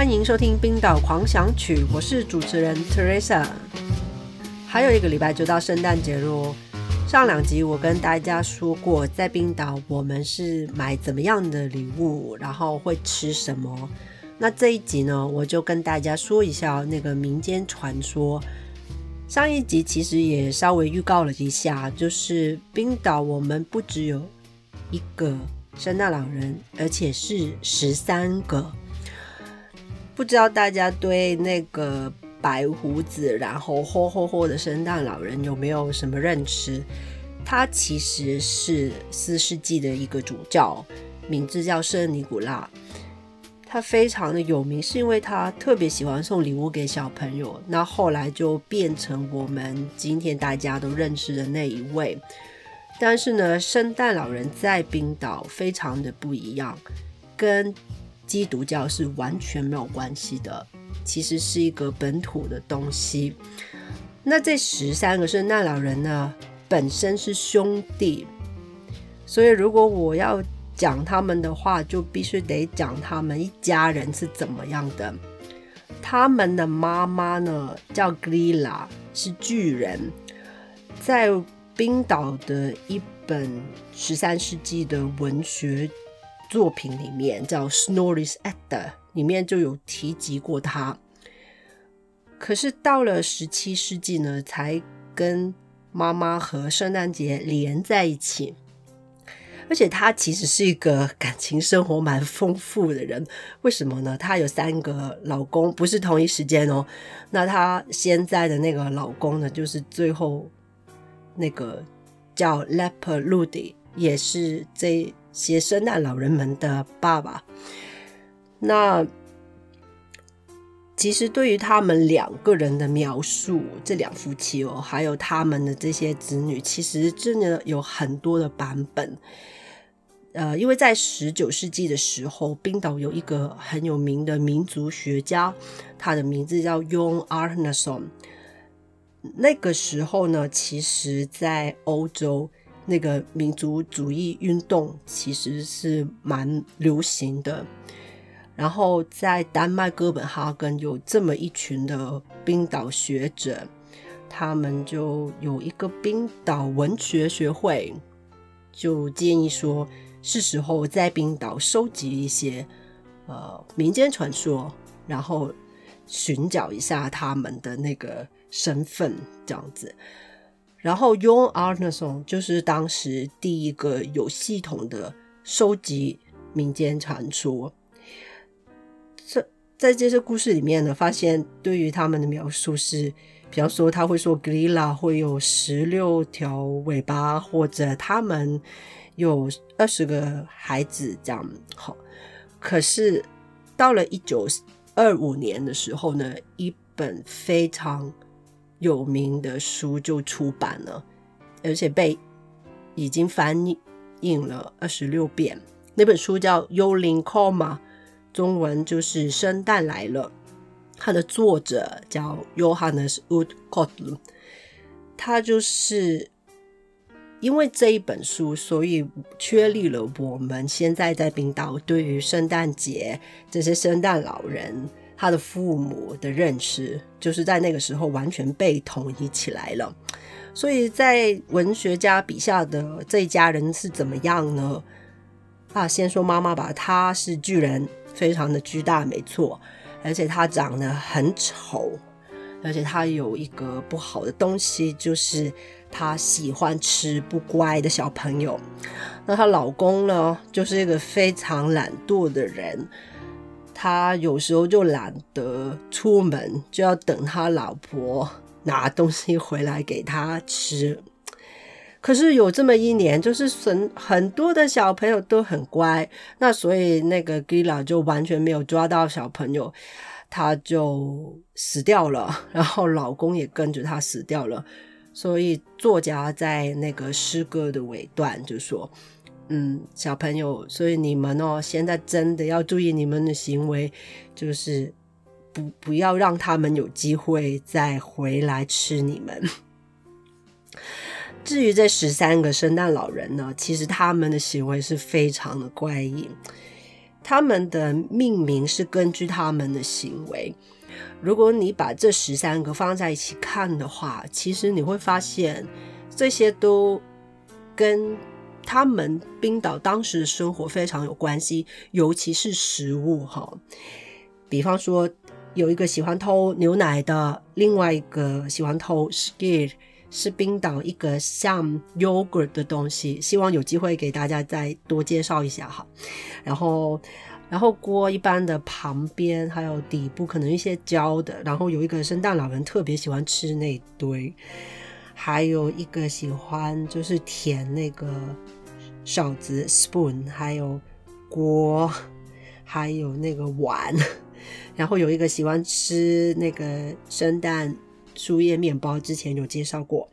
欢迎收听《冰岛狂想曲》，我是主持人 Teresa。还有一个礼拜就到圣诞节喽。上两集我跟大家说过，在冰岛我们是买怎么样的礼物，然后会吃什么。那这一集呢，我就跟大家说一下那个民间传说。上一集其实也稍微预告了一下，就是冰岛我们不只有一个圣诞老人，而且是十三个。不知道大家对那个白胡子，然后吼吼吼的圣诞老人有没有什么认识？他其实是四世纪的一个主教，名字叫圣尼古拉。他非常的有名，是因为他特别喜欢送礼物给小朋友。那后来就变成我们今天大家都认识的那一位。但是呢，圣诞老人在冰岛非常的不一样，跟基督教是完全没有关系的，其实是一个本土的东西。那这十三个圣诞老人呢，本身是兄弟，所以如果我要讲他们的话，就必须得讲他们一家人是怎么样的。他们的妈妈呢叫格丽拉，是巨人，在冰岛的一本十三世纪的文学。作品里面叫《Snorri's Edda》，里面就有提及过他。可是到了十七世纪呢，才跟妈妈和圣诞节连在一起。而且他其实是一个感情生活蛮丰富的人。为什么呢？他有三个老公，不是同一时间哦。那他现在的那个老公呢，就是最后那个叫 Leper Ludi，也是这。些圣诞老人们的爸爸，那其实对于他们两个人的描述，这两夫妻哦，还有他们的这些子女，其实真的有很多的版本。呃，因为在十九世纪的时候，冰岛有一个很有名的民族学家，他的名字叫 Jon Arnason。那个时候呢，其实在欧洲。那个民族主义运动其实是蛮流行的，然后在丹麦哥本哈根有这么一群的冰岛学者，他们就有一个冰岛文学学会，就建议说是时候在冰岛收集一些呃民间传说，然后寻找一下他们的那个身份，这样子。然后 y o n Arnason 就是当时第一个有系统的收集民间传说。这在这些故事里面呢，发现对于他们的描述是，比方说他会说 Gila 会有十六条尾巴，或者他们有二十个孩子这样。好，可是到了一九二五年的时候呢，一本非常有名的书就出版了，而且被已经翻印了二十六遍。那本书叫《幽灵 Coma》，中文就是《圣诞来了》。它的作者叫 Johannes u d k o t l 他就是因为这一本书，所以确立了我们现在在冰岛对于圣诞节这些圣诞老人。他的父母的认识，就是在那个时候完全被统一起来了。所以在文学家笔下的这一家人是怎么样呢？啊，先说妈妈吧，她是巨人，非常的巨大，没错，而且她长得很丑，而且她有一个不好的东西，就是她喜欢吃不乖的小朋友。那她老公呢，就是一个非常懒惰的人。他有时候就懒得出门，就要等他老婆拿东西回来给他吃。可是有这么一年，就是很很多的小朋友都很乖，那所以那个 Gila 就完全没有抓到小朋友，他就死掉了，然后老公也跟着他死掉了。所以作家在那个诗歌的尾段就说。嗯，小朋友，所以你们哦，现在真的要注意你们的行为，就是不不要让他们有机会再回来吃你们。至于这十三个圣诞老人呢，其实他们的行为是非常的怪异。他们的命名是根据他们的行为。如果你把这十三个放在一起看的话，其实你会发现这些都跟他们冰岛当时的生活非常有关系，尤其是食物哈。比方说，有一个喜欢偷牛奶的，另外一个喜欢偷 skid，是冰岛一个像 yogurt 的东西。希望有机会给大家再多介绍一下哈。然后。然后锅一般的旁边还有底部可能一些焦的，然后有一个圣诞老人特别喜欢吃那堆，还有一个喜欢就是舔那个勺子 spoon，还有锅，还有那个碗，然后有一个喜欢吃那个生蛋树叶面包，之前有介绍过。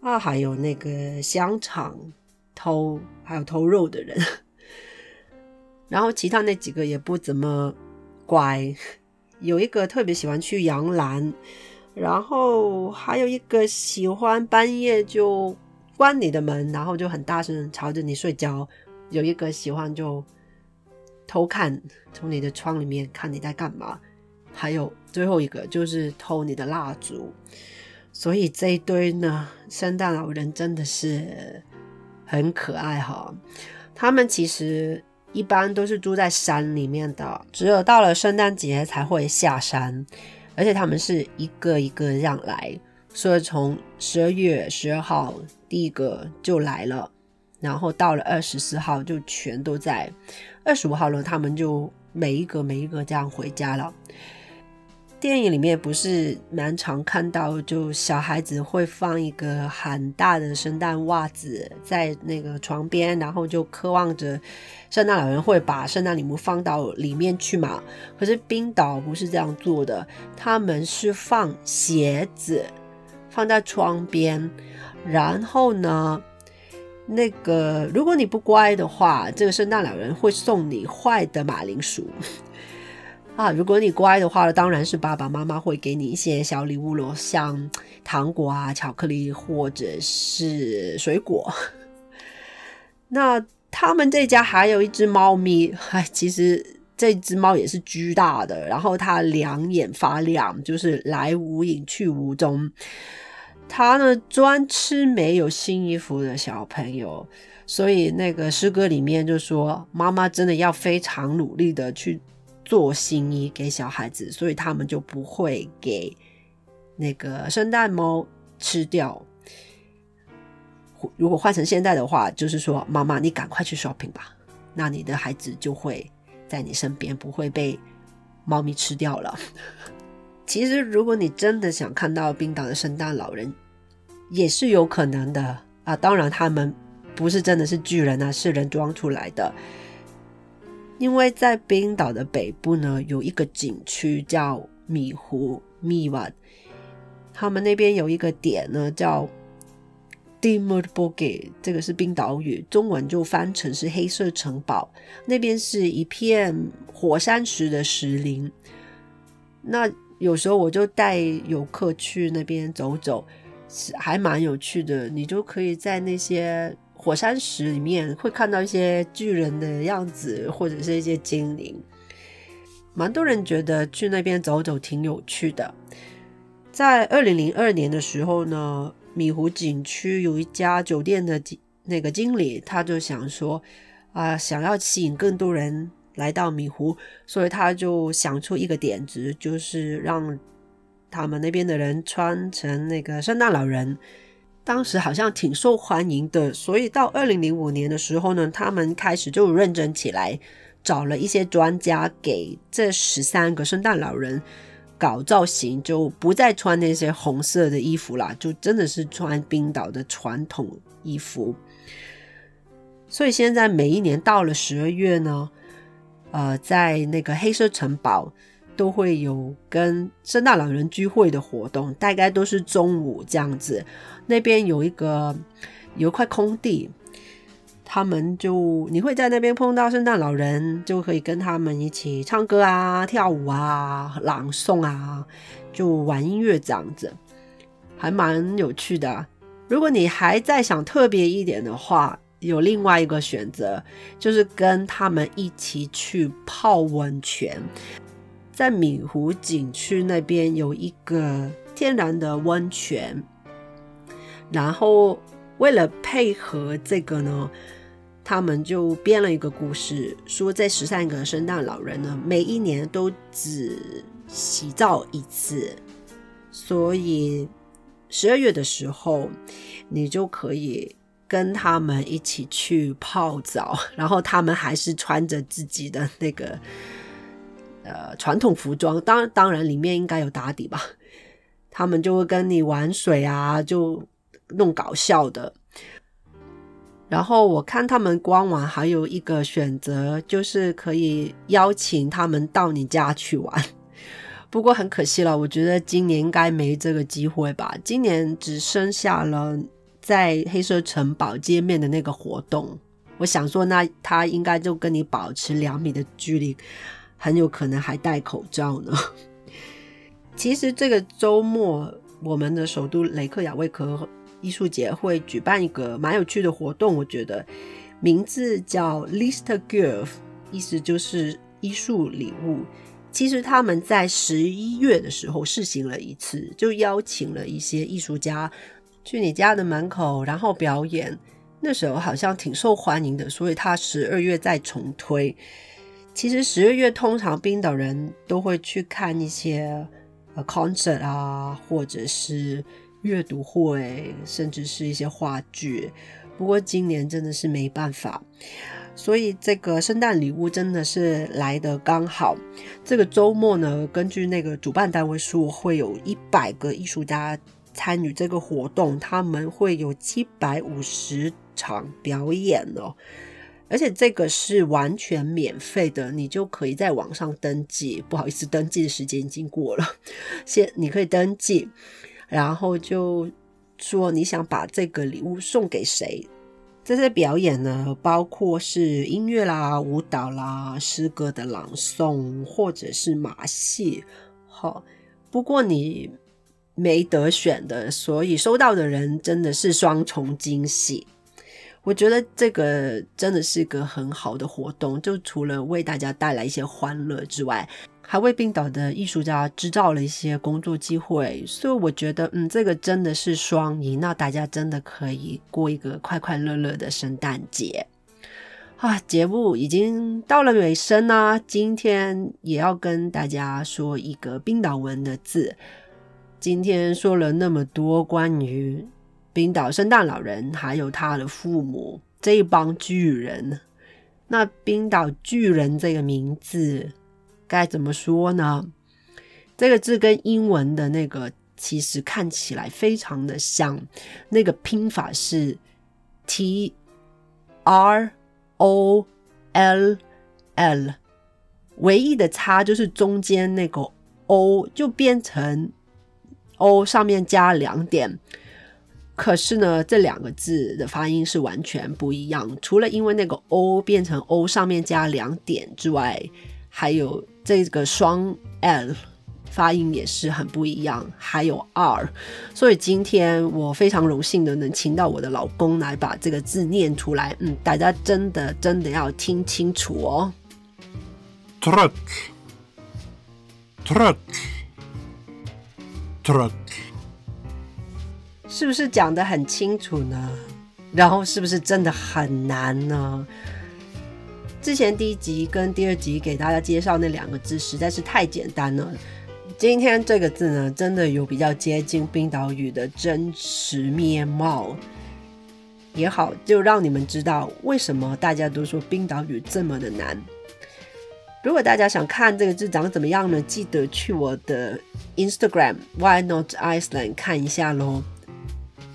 啊，还有那个香肠偷，还有偷肉的人。然后其他那几个也不怎么乖，有一个特别喜欢去羊栏，然后还有一个喜欢半夜就关你的门，然后就很大声吵着你睡觉。有一个喜欢就偷看从你的窗里面看你在干嘛，还有最后一个就是偷你的蜡烛。所以这一堆呢，圣诞老人真的是很可爱哈。他们其实。一般都是住在山里面的，只有到了圣诞节才会下山，而且他们是一个一个这样来，所以从十二月十二号第一个就来了，然后到了二十四号就全都在，二十五号了他们就每一个每一个这样回家了。电影里面不是蛮常看到，就小孩子会放一个很大的圣诞袜子在那个床边，然后就渴望着圣诞老人会把圣诞礼物放到里面去嘛。可是冰岛不是这样做的，他们是放鞋子放在窗边，然后呢，那个如果你不乖的话，这个圣诞老人会送你坏的马铃薯。啊，如果你乖的话，当然是爸爸妈妈会给你一些小礼物咯，像糖果啊、巧克力或者是水果。那他们这家还有一只猫咪，哎，其实这只猫也是巨大的，然后它两眼发亮，就是来无影去无踪。它呢专吃没有新衣服的小朋友，所以那个诗歌里面就说，妈妈真的要非常努力的去。做新衣给小孩子，所以他们就不会给那个圣诞猫吃掉。如果换成现在的话，就是说妈妈，你赶快去 shopping 吧，那你的孩子就会在你身边，不会被猫咪吃掉了。其实，如果你真的想看到冰岛的圣诞老人，也是有可能的啊。当然，他们不是真的是巨人啊，是人装出来的。因为在冰岛的北部呢，有一个景区叫米湖米瓦，他们那边有一个点呢叫 d i m r b o g e 这个是冰岛语，中文就翻成是黑色城堡。那边是一片火山石的石林。那有时候我就带游客去那边走走，是还蛮有趣的。你就可以在那些。火山石里面会看到一些巨人的样子，或者是一些精灵。蛮多人觉得去那边走走挺有趣的。在二零零二年的时候呢，米湖景区有一家酒店的那个经理，他就想说啊，想要吸引更多人来到米湖，所以他就想出一个点子，就是让他们那边的人穿成那个圣诞老人。当时好像挺受欢迎的，所以到二零零五年的时候呢，他们开始就认真起来，找了一些专家给这十三个圣诞老人搞造型，就不再穿那些红色的衣服啦，就真的是穿冰岛的传统衣服。所以现在每一年到了十二月呢，呃，在那个黑色城堡都会有跟圣诞老人聚会的活动，大概都是中午这样子。那边有一个有一块空地，他们就你会在那边碰到圣诞老人，就可以跟他们一起唱歌啊、跳舞啊、朗诵啊，就玩音乐这样子，还蛮有趣的。如果你还在想特别一点的话，有另外一个选择，就是跟他们一起去泡温泉。在米湖景区那边有一个天然的温泉，然后为了配合这个呢，他们就编了一个故事，说这十三个圣诞老人呢，每一年都只洗澡一次，所以十二月的时候，你就可以跟他们一起去泡澡，然后他们还是穿着自己的那个。呃，传统服装，当当然里面应该有打底吧。他们就会跟你玩水啊，就弄搞笑的。然后我看他们官网还有一个选择，就是可以邀请他们到你家去玩。不过很可惜了，我觉得今年应该没这个机会吧。今年只剩下了在黑色城堡见面的那个活动。我想说，那他应该就跟你保持两米的距离。很有可能还戴口罩呢。其实这个周末，我们的首都雷克雅未克艺术节会举办一个蛮有趣的活动，我觉得名字叫 Lister Gift，意思就是艺术礼物。其实他们在十一月的时候试行了一次，就邀请了一些艺术家去你家的门口，然后表演。那时候好像挺受欢迎的，所以他十二月再重推。其实十二月通常冰岛人都会去看一些呃 concert 啊，或者是阅读会，甚至是一些话剧。不过今年真的是没办法，所以这个圣诞礼物真的是来的刚好。这个周末呢，根据那个主办单位说，会有一百个艺术家参与这个活动，他们会有七百五十场表演哦。而且这个是完全免费的，你就可以在网上登记。不好意思，登记的时间已经过了。先，你可以登记，然后就说你想把这个礼物送给谁。这些表演呢，包括是音乐啦、舞蹈啦、诗歌的朗诵，或者是马戏。好，不过你没得选的，所以收到的人真的是双重惊喜。我觉得这个真的是个很好的活动，就除了为大家带来一些欢乐之外，还为冰岛的艺术家制造了一些工作机会。所以我觉得，嗯，这个真的是双赢，那大家真的可以过一个快快乐乐的圣诞节啊！节目已经到了尾声啦，今天也要跟大家说一个冰岛文的字。今天说了那么多关于。冰岛圣诞老人还有他的父母这一帮巨人，那冰岛巨人这个名字该怎么说呢？这个字跟英文的那个其实看起来非常的像，那个拼法是 T R O L L，唯一的差就是中间那个 O 就变成 O 上面加两点。可是呢，这两个字的发音是完全不一样。除了因为那个 O 变成 O 上面加两点之外，还有这个双 L 发音也是很不一样。还有 R，所以今天我非常荣幸的能请到我的老公来把这个字念出来。嗯，大家真的真的要听清楚哦。Truck，truck，truck。是不是讲的很清楚呢？然后是不是真的很难呢？之前第一集跟第二集给大家介绍那两个字实在是太简单了。今天这个字呢，真的有比较接近冰岛语的真实面貌。也好，就让你们知道为什么大家都说冰岛语这么的难。如果大家想看这个字长怎么样呢？记得去我的 Instagram Why Not Iceland 看一下喽。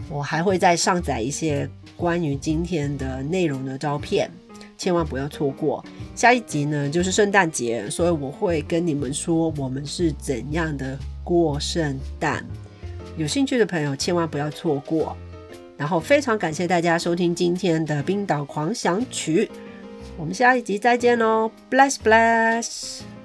我还会再上载一些关于今天的内容的照片，千万不要错过。下一集呢就是圣诞节，所以我会跟你们说我们是怎样的过圣诞。有兴趣的朋友千万不要错过。然后非常感谢大家收听今天的冰岛狂想曲，我们下一集再见喽，bless bless。